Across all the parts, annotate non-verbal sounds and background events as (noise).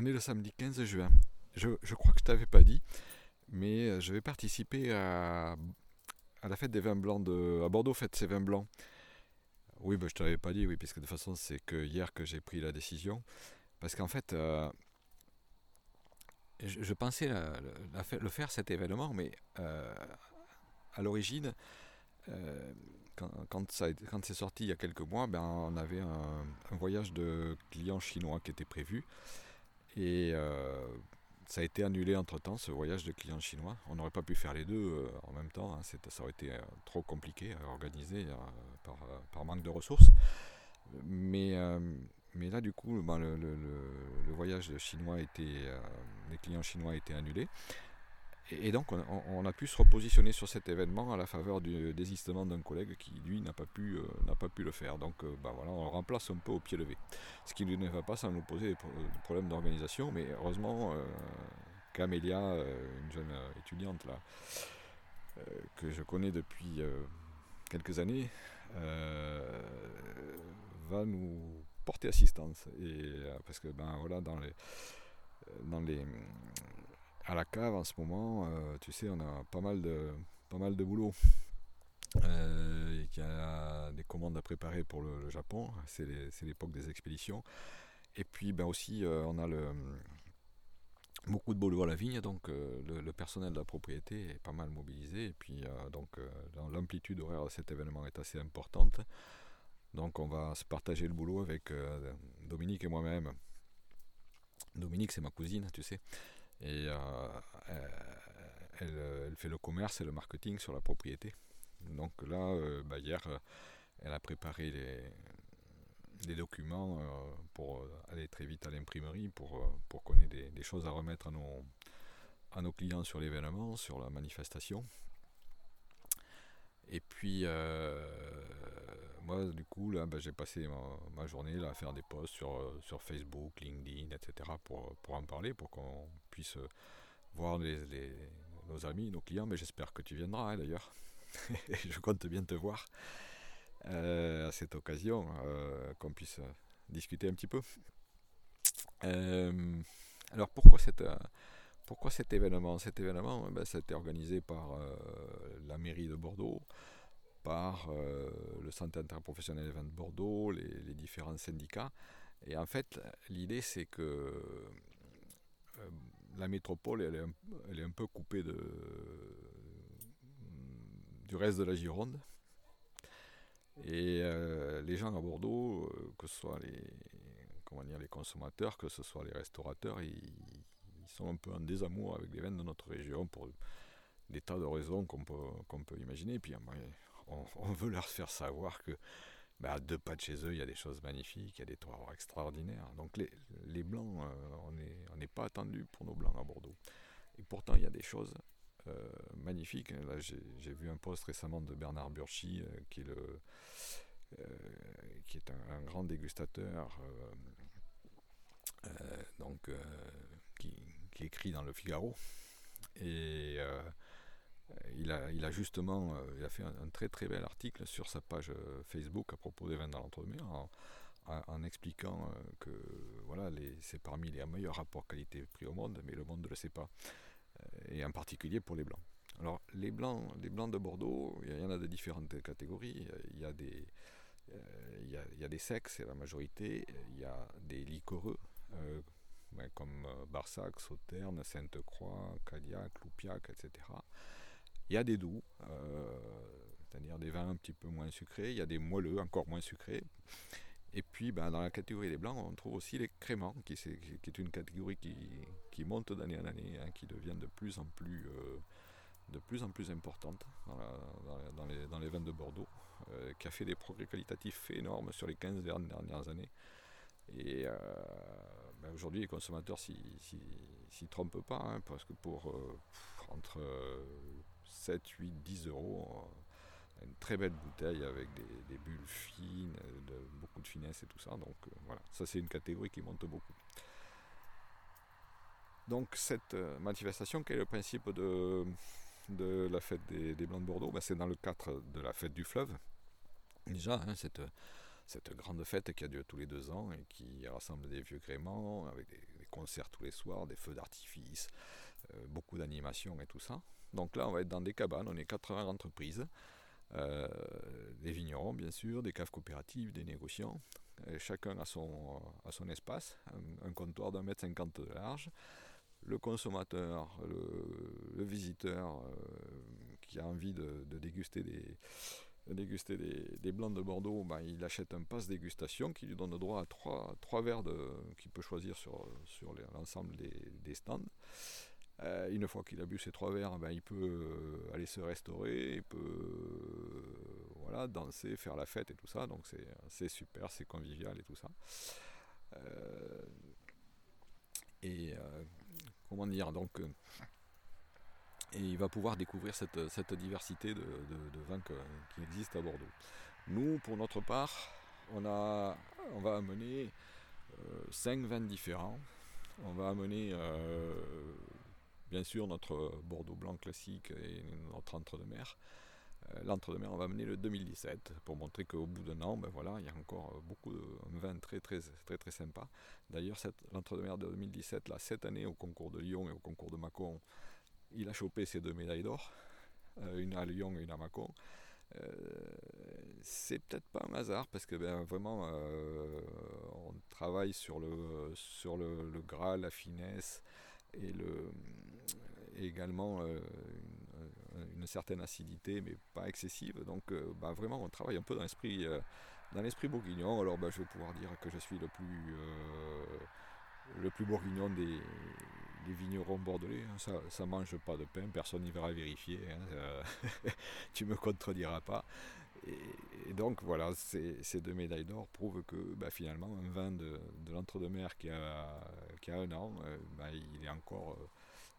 on est le samedi 15 juin. Je, crois que je t'avais pas dit, mais je vais participer à, la fête des vins blancs de, à Bordeaux, fête ces vins blancs. Oui, bah, je l'avais pas dit, oui, puisque de toute façon, c'est que hier que j'ai pris la décision. Parce qu'en fait, euh, je, pensais le faire cet événement, mais euh, à l'origine, euh, quand, quand, c'est sorti il y a quelques mois, ben, on avait un, voyage de clients chinois qui était prévu. Et ça a été annulé entre-temps, ce voyage de clients chinois. On n'aurait pas pu faire les deux euh, en même temps, hein. ça aurait été euh, trop compliqué à organiser euh, par, manque de ressources. Mais, mais là, du coup, ben, le, voyage chinois était, les clients chinois étaient annulés. Et, donc, on, a pu se repositionner sur cet événement à la faveur du désistement d'un collègue qui, lui, n'a pas, pu, n'a pas pu le faire. Donc, ben, voilà, on le remplace un peu au pied levé. Ce qui ne va pas sans nous poser des problèmes d'organisation, mais heureusement, Camélia, une jeune étudiante là, que je connais depuis quelques années, va nous porter assistance. Et, parce que ben, voilà, dans les, dans les à la cave en ce moment, euh, tu sais, on a pas mal de, pas mal de boulot. Euh, il y a des commandes à préparer pour le, Japon, c'est l'époque des expéditions. Et puis ben aussi, euh, on a le, beaucoup de boulot à la vigne, donc le, personnel de la propriété est pas mal mobilisé. Et puis donc l'amplitude horaire de cet événement est assez importante. Donc on va se partager le boulot avec Dominique et moi-même. Dominique, c'est ma cousine, tu sais. Et euh, elle, fait le commerce et le marketing sur la propriété. Donc là, euh, bah, hier, euh, elle a préparé les, documents pour aller très vite à l'imprimerie pour, pour qu'on ait des, choses à remettre à nos, à nos clients sur l'événement, sur la manifestation. Et puis, moi, du coup, là, bah, j'ai passé ma, journée là, à faire des posts sur, sur Facebook, LinkedIn, etc. pour, pour en parler, pour qu'on puisse euh, voir nos amis, nos clients, mais j'espère que tu viendras hein, d'ailleurs. (laughs) je compte bien te voir euh, à cette occasion, euh, qu'on puisse discuter un petit peu. alors pourquoi cet événement? Cet événement, eh ben, ça a été organisé par la mairie de Bordeaux, par le Centre interprofessionnel de Bordeaux, les, différents syndicats. Et en fait, l'idée, c'est que la métropole, elle est, un, peu coupée du reste de la Gironde. Et euh, les gens à Bordeaux, euh, que ce soit les, comment dire, les consommateurs, que ce soit les restaurateurs, ils, sont un peu en désamour avec les vins de notre région pour des tas de raisons qu'on peut, peut imaginer. On, (laughs) on, veut leur faire savoir que bah, à deux pas de chez eux, il y a des choses magnifiques, il y a des toits extraordinaires. Donc les, les blancs, euh, on n'est pas attendu pour nos blancs à Bordeaux. Et pourtant, il y a des choses euh, magnifiques. Là, j'ai vu un post récemment de Bernard Burchi, euh, qui est, le, qui est un, grand dégustateur, donc, qui, qui, écrit dans le Figaro. Et il a, justement euh, a fait un, très très bel article sur sa page euh, Facebook à propos des vins dans l'entre-deux-mer en, expliquant euh, que voilà, c'est parmi les meilleurs rapports qualité-prix au monde, mais le monde ne le sait pas, et en particulier pour les blancs. Alors les blancs, les blancs de Bordeaux, il y en a de différentes catégories. Il y a des, secs, c'est la majorité. Il y a des liquoreux, comme Barsac, Sauterne, Sainte-Croix, Cadillac, Loupiac, etc. Il y a des doux, euh, c'est-à-dire des vins un petit peu moins sucrés. Il y a des moelleux, encore moins sucrés. Et puis, ben, dans la catégorie des blancs, on trouve aussi les créments, qui, est, qui est une catégorie qui, monte d'année en année, hein, qui devient de plus en plus, euh, de plus, en plus importante dans, les, vins de Bordeaux, euh, qui a fait des progrès qualitatifs énormes sur les 15 dernières années. Et ben, aujourd'hui, les consommateurs s'y trompent pas, hein, parce que pour entre 7, 8, 10 euros. Une très belle bouteille avec des, bulles fines, beaucoup de finesse et tout ça. Donc euh, voilà, ça c'est une catégorie qui monte beaucoup. Donc cette euh, manifestation, quel est le principe de, la fête des, Blancs de Bordeaux ben, C'est dans le cadre de la fête du fleuve. Déjà, hein, cette, cette grande fête qui a lieu tous les deux ans et qui rassemble des vieux gréments avec des, concerts tous les soirs, des feux d'artifice, beaucoup d'animations et tout ça. Donc là, on va être dans des cabanes, on est 80 entreprises, des vignerons bien sûr, des caves coopératives, des négociants. chacun a son, son espace, un, comptoir d'un mètre cinquante de large. Le consommateur, le, visiteur qui a envie de déguster des, blancs de Bordeaux, ben, il achète un passe dégustation qui lui donne droit à trois, trois verres qu'il peut choisir sur, sur l'ensemble des, stands. Euh, une fois qu'il a bu ces trois verres, ben, il peut euh, aller se restaurer, il peut euh, voilà, danser, faire la fête et tout ça. Donc c'est super, c'est convivial et tout ça. et comment dire, donc et il va pouvoir découvrir cette, diversité de, vins qui existe à Bordeaux. Nous, pour notre part, on, a, on va amener euh, cinq vins différents. On va amener euh, bien sûr notre Bordeaux blanc classique et notre entre-de-mer. Euh, l'entre-de-mer, on va amener le 2017 pour montrer qu'au bout d'un an, ben voilà, il y a encore beaucoup de vins très très très très sympas. D'ailleurs, l'entre-de-mer de 2017, là, cette année au concours de Lyon et au concours de Mâcon, il a chopé ses deux médailles d'or, euh, une à Lyon et une à Mâcon. Euh, c'est peut-être pas un hasard parce que ben, vraiment euh, on travaille sur le sur le, gras, la finesse et le également une, certaine acidité mais pas excessive. Donc ben, vraiment on travaille un peu dans l'esprit l'esprit bourguignon. Alors ben, je vais pouvoir dire que je suis le plus le plus bourguignon des, vignerons bordelais, hein, ça, ça mange pas de pain, personne n'y verra vérifier, hein, euh, (laughs) tu me contrediras pas. Et, donc voilà, ces, deux médailles d'or prouvent que bah, finalement un vin de, de l'entre-deux-mer qui a, un an, euh, bah, il est encore... Euh,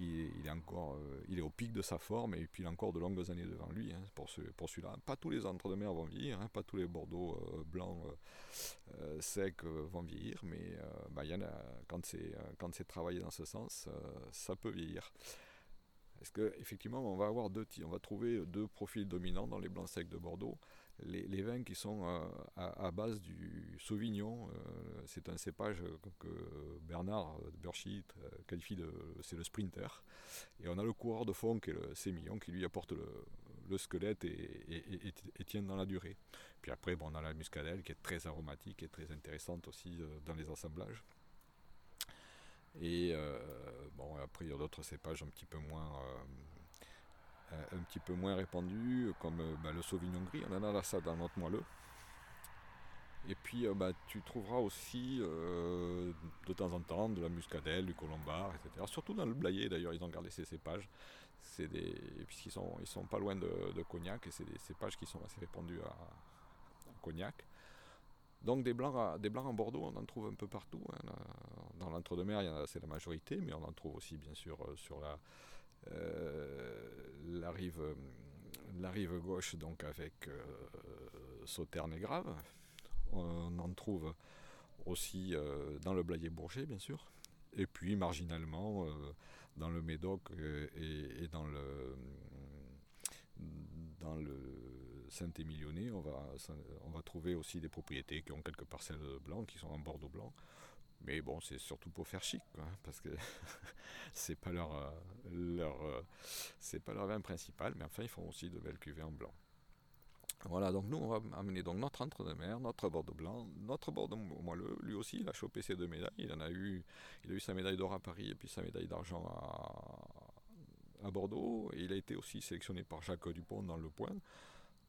il encore, il est au pic de sa forme et puis il a encore de longues années devant lui hein, pour, ce, celui-là. Pas tous les entre-deux-mer vont vieillir, pas tous les Bordeaux blancs euh, secs euh, vont vieillir, mais euh, bah, y quand c'est travaillé dans ce sens, ça peut vieillir. Est-ce qu'effectivement, on va avoir deux, on va trouver deux profils dominants dans les blancs secs de Bordeaux. Les, vins qui sont à, base du Sauvignon, c'est un cépage que, Bernard Berchit qualifie de c'est le sprinter. Et on a le coureur de fond qui est le sémillon qui lui apporte le, le squelette et, tient dans la durée. Puis après, bon, on a la muscadelle qui est très aromatique et très intéressante aussi euh, dans les assemblages. Et euh, bon, après, il y a d'autres cépages un petit peu moins, euh, un petit peu moins répandus, comme bah, le Sauvignon gris. On en a là ça dans notre moelleux. Et puis bah, tu trouveras aussi de temps en temps de la muscadelle, du colombard, etc. Surtout dans le blayé d'ailleurs, ils ont gardé ces cépages c'est des puisqu'ils sont ils sont pas loin de, Cognac et c'est des cépages qui sont assez répandus à, Cognac. Donc des blancs, en Bordeaux, on en trouve un peu partout. Hein. Dans l'entre-deux-mer, c'est la majorité, mais on en trouve aussi bien sûr euh, sur la, euh, la, rive, gauche, donc avec euh, Sauterne et Grave. On en trouve aussi dans le Blayet Bourget, bien sûr. Et puis marginalement dans le Médoc euh, et, dans le dans le Saint-Émilionnais, on va, on va trouver aussi des propriétés qui ont quelques parcelles blancs, qui sont en Bordeaux blanc. Mais bon, c'est surtout pour faire chic, parce que (laughs) c'est pas leur, leur c'est pas leur vin principal, mais enfin ils font aussi de belles cuvées en blanc. Voilà, donc nous, on va amener donc notre entre-de-mer, notre Bordeaux blanc, notre Bordeaux moelleux. Lui aussi, il a chopé ses deux médailles. Il en a eu, il a eu sa médaille d'or à Paris et puis sa médaille d'argent à, Bordeaux. Et il a été aussi sélectionné par Jacques Dupont dans Le Point.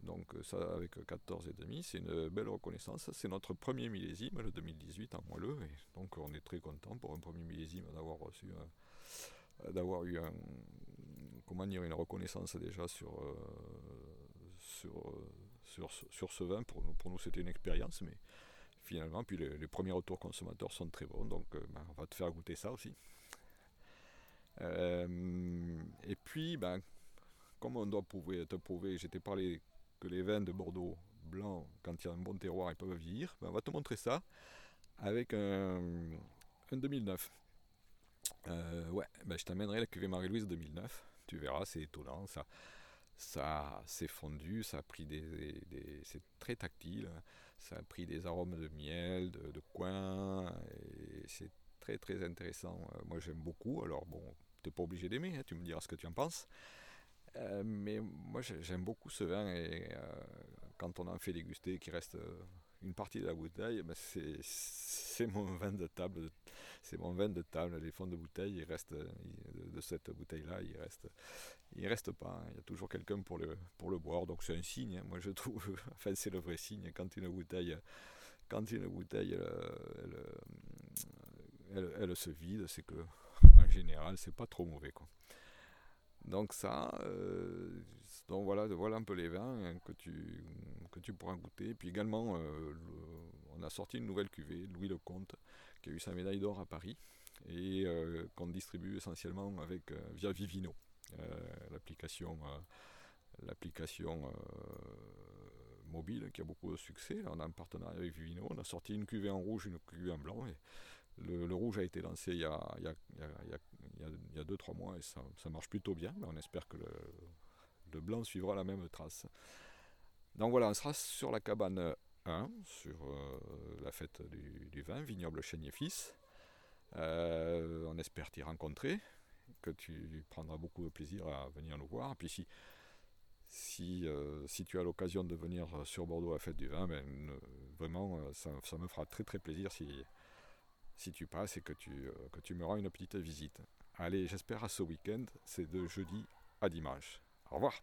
Donc ça, avec 14 et demi, c'est une belle reconnaissance. C'est notre premier millésime, le 2018 en moelleux. Et donc on est très content pour un premier millésime d'avoir reçu, d'avoir eu un, comment dire, une reconnaissance déjà sur, euh, sur, euh, sur, ce vin. Pour nous, c'était une expérience, mais finalement, puis les, premiers retours consommateurs sont très bons, donc euh, ben, on va te faire goûter ça aussi. Euh, et puis, ben, comme on doit prouver, te prouver, j'étais parlé les vins de Bordeaux blancs, quand il y a un bon terroir, ils peuvent vieillir, ben, on va te montrer ça avec un, 2009. ouais, ben, je t'amènerai la cuvée Marie-Louise 2009. Tu verras, c'est étonnant. Ça, ça s'est fondu, ça a pris des, c'est très tactile, ça a pris des arômes de miel, de, coin, c'est très très intéressant. moi j'aime beaucoup, alors bon, tu n'es pas obligé d'aimer, hein, tu me diras ce que tu en penses. Mais moi j'aime beaucoup ce vin et quand on en fait déguster, qu'il reste une partie de la bouteille, ben c'est mon vin de table. C'est mon vin de table. Les fonds de bouteille, il reste de, cette bouteille-là, il reste, il reste pas. Hein. Il y a toujours quelqu'un pour le, pour le boire. Donc c'est un signe. Hein. Moi je trouve, (laughs) enfin c'est le vrai signe quand une bouteille, quand une bouteille, elle, elle, se vide, c'est que en général c'est pas trop mauvais quoi. Donc ça, euh, donc voilà, voilà un peu les vins hein, que, tu, que tu pourras goûter. Puis également, euh, on a sorti une nouvelle cuvée, Louis le Comte, qui a eu sa médaille d'or à Paris et euh, qu'on distribue essentiellement avec via Vivino, l'application, mobile qui a beaucoup de succès. on a un partenariat avec Vivino. On a sorti une cuvée en rouge, une cuvée en blanc. Le, rouge a été lancé il y a 2-3 mois et ça, marche plutôt bien, on espère que le, blanc suivra la même trace. Donc voilà, on sera sur la cabane 1, sur euh, la fête du, vin, vignoble Chênier Fils. Euh, on espère t'y rencontrer, que tu prendras beaucoup de plaisir à venir nous voir. Et puis si, euh, tu as l'occasion de venir sur Bordeaux à la fête du vin, ben, vraiment, ça, ça, me fera très très plaisir si, si tu passes et que tu, euh, que tu me rends une petite visite. Allez, j'espère à ce week-end, c'est de jeudi à dimanche. Au revoir.